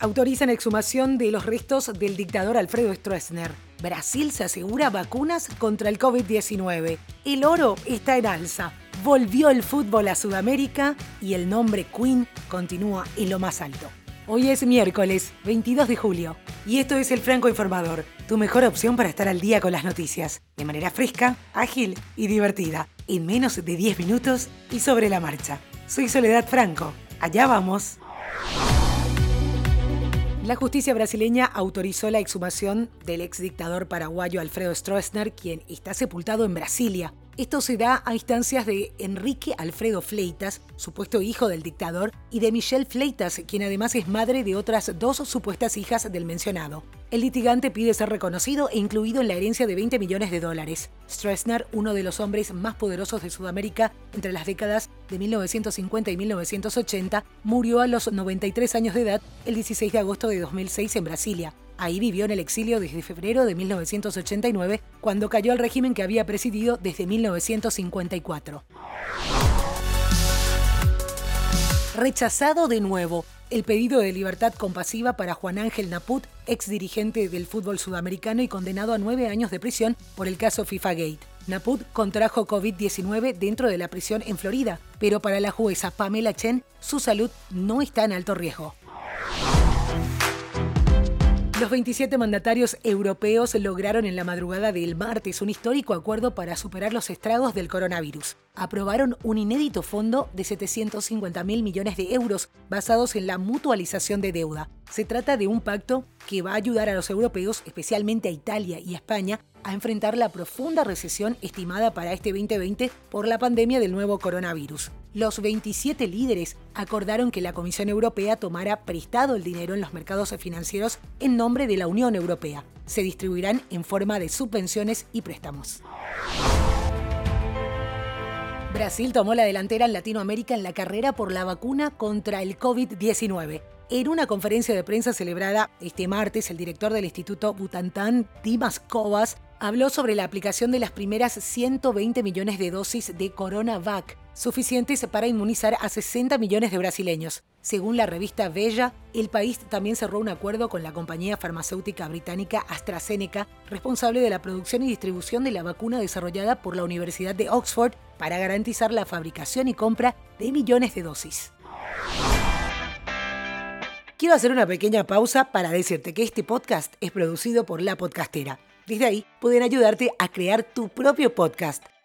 Autorizan exhumación de los restos del dictador Alfredo Stroessner. Brasil se asegura vacunas contra el COVID-19. El oro está en alza. Volvió el fútbol a Sudamérica y el nombre Queen continúa en lo más alto. Hoy es miércoles 22 de julio y esto es el Franco Informador, tu mejor opción para estar al día con las noticias, de manera fresca, ágil y divertida, en menos de 10 minutos y sobre la marcha. Soy Soledad Franco. Allá vamos. La justicia brasileña autorizó la exhumación del ex dictador paraguayo Alfredo Stroessner, quien está sepultado en Brasilia. Esto se da a instancias de Enrique Alfredo Fleitas, supuesto hijo del dictador, y de Michelle Fleitas, quien además es madre de otras dos supuestas hijas del mencionado. El litigante pide ser reconocido e incluido en la herencia de 20 millones de dólares. Stroessner, uno de los hombres más poderosos de Sudamérica entre las décadas de 1950 y 1980, murió a los 93 años de edad el 16 de agosto de 2006 en Brasilia. Ahí vivió en el exilio desde febrero de 1989, cuando cayó el régimen que había presidido desde 1954. Rechazado de nuevo el pedido de libertad compasiva para Juan Ángel Naput, ex dirigente del fútbol sudamericano y condenado a nueve años de prisión por el caso FIFA Gate. Naput contrajo COVID-19 dentro de la prisión en Florida, pero para la jueza Pamela Chen, su salud no está en alto riesgo. Los 27 mandatarios europeos lograron en la madrugada del martes un histórico acuerdo para superar los estragos del coronavirus. Aprobaron un inédito fondo de 750 mil millones de euros basados en la mutualización de deuda. Se trata de un pacto que va a ayudar a los europeos, especialmente a Italia y España, a enfrentar la profunda recesión estimada para este 2020 por la pandemia del nuevo coronavirus. Los 27 líderes acordaron que la Comisión Europea tomara prestado el dinero en los mercados financieros en nombre de la Unión Europea. Se distribuirán en forma de subvenciones y préstamos. Brasil tomó la delantera en Latinoamérica en la carrera por la vacuna contra el COVID-19. En una conferencia de prensa celebrada este martes, el director del Instituto Butantan, Dimas Covas, habló sobre la aplicación de las primeras 120 millones de dosis de CoronaVac, suficientes para inmunizar a 60 millones de brasileños. Según la revista Bella, el país también cerró un acuerdo con la compañía farmacéutica británica AstraZeneca, responsable de la producción y distribución de la vacuna desarrollada por la Universidad de Oxford para garantizar la fabricación y compra de millones de dosis. Quiero hacer una pequeña pausa para decirte que este podcast es producido por La Podcastera desde ahí pueden ayudarte a crear tu propio podcast.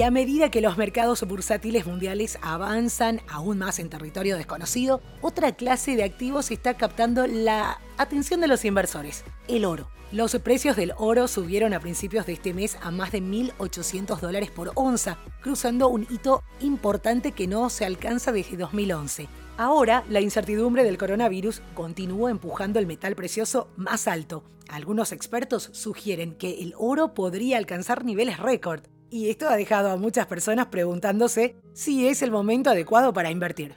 Y a medida que los mercados bursátiles mundiales avanzan aún más en territorio desconocido, otra clase de activos está captando la atención de los inversores, el oro. Los precios del oro subieron a principios de este mes a más de 1.800 dólares por onza, cruzando un hito importante que no se alcanza desde 2011. Ahora, la incertidumbre del coronavirus continúa empujando el metal precioso más alto. Algunos expertos sugieren que el oro podría alcanzar niveles récord. Y esto ha dejado a muchas personas preguntándose si es el momento adecuado para invertir.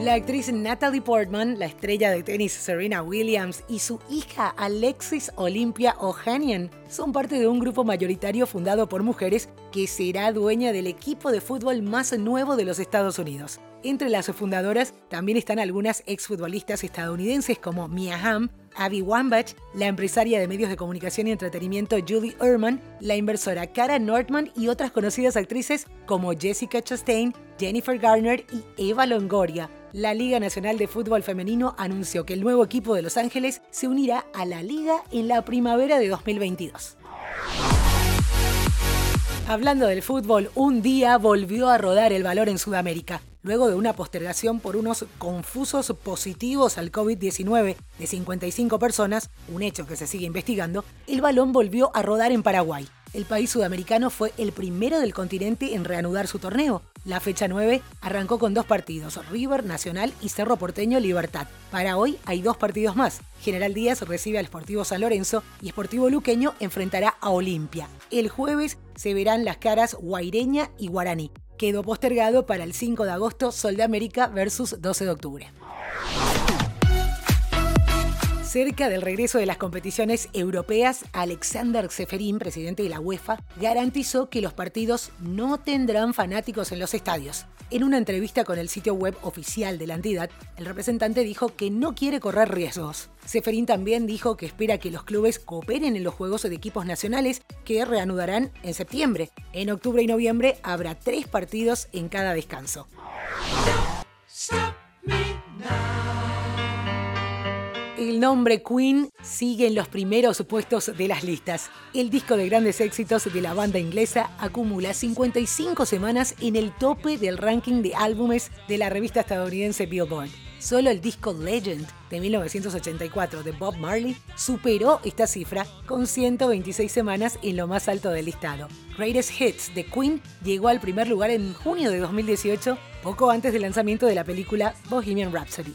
La actriz Natalie Portman, la estrella de tenis Serena Williams y su hija Alexis Olympia Ohanian son parte de un grupo mayoritario fundado por mujeres que será dueña del equipo de fútbol más nuevo de los Estados Unidos. Entre las fundadoras también están algunas exfutbolistas estadounidenses como Mia Hamm, Abby Wambach, la empresaria de medios de comunicación y entretenimiento Julie Ehrman, la inversora Cara Nordman y otras conocidas actrices como Jessica Chastain, Jennifer Garner y Eva Longoria. La Liga Nacional de Fútbol Femenino anunció que el nuevo equipo de Los Ángeles se unirá a la liga en la primavera de 2022. Hablando del fútbol, un día volvió a rodar el valor en Sudamérica luego de una postergación por unos confusos positivos al COVID-19 de 55 personas, un hecho que se sigue investigando, el balón volvió a rodar en Paraguay. El país sudamericano fue el primero del continente en reanudar su torneo. La fecha 9 arrancó con dos partidos, River Nacional y Cerro Porteño Libertad. Para hoy hay dos partidos más. General Díaz recibe al Sportivo San Lorenzo y Sportivo Luqueño enfrentará a Olimpia. El jueves se verán las caras Guaireña y Guaraní. Quedó postergado para el 5 de agosto Sol de América versus 12 de octubre. Cerca del regreso de las competiciones europeas, Alexander Seferín, presidente de la UEFA, garantizó que los partidos no tendrán fanáticos en los estadios. En una entrevista con el sitio web oficial de la entidad, el representante dijo que no quiere correr riesgos. Seferín también dijo que espera que los clubes cooperen en los juegos de equipos nacionales que reanudarán en septiembre. En octubre y noviembre habrá tres partidos en cada descanso. El nombre Queen sigue en los primeros puestos de las listas. El disco de grandes éxitos de la banda inglesa acumula 55 semanas en el tope del ranking de álbumes de la revista estadounidense Billboard. Solo el disco Legend de 1984 de Bob Marley superó esta cifra con 126 semanas en lo más alto del listado. Greatest Hits de Queen llegó al primer lugar en junio de 2018, poco antes del lanzamiento de la película Bohemian Rhapsody.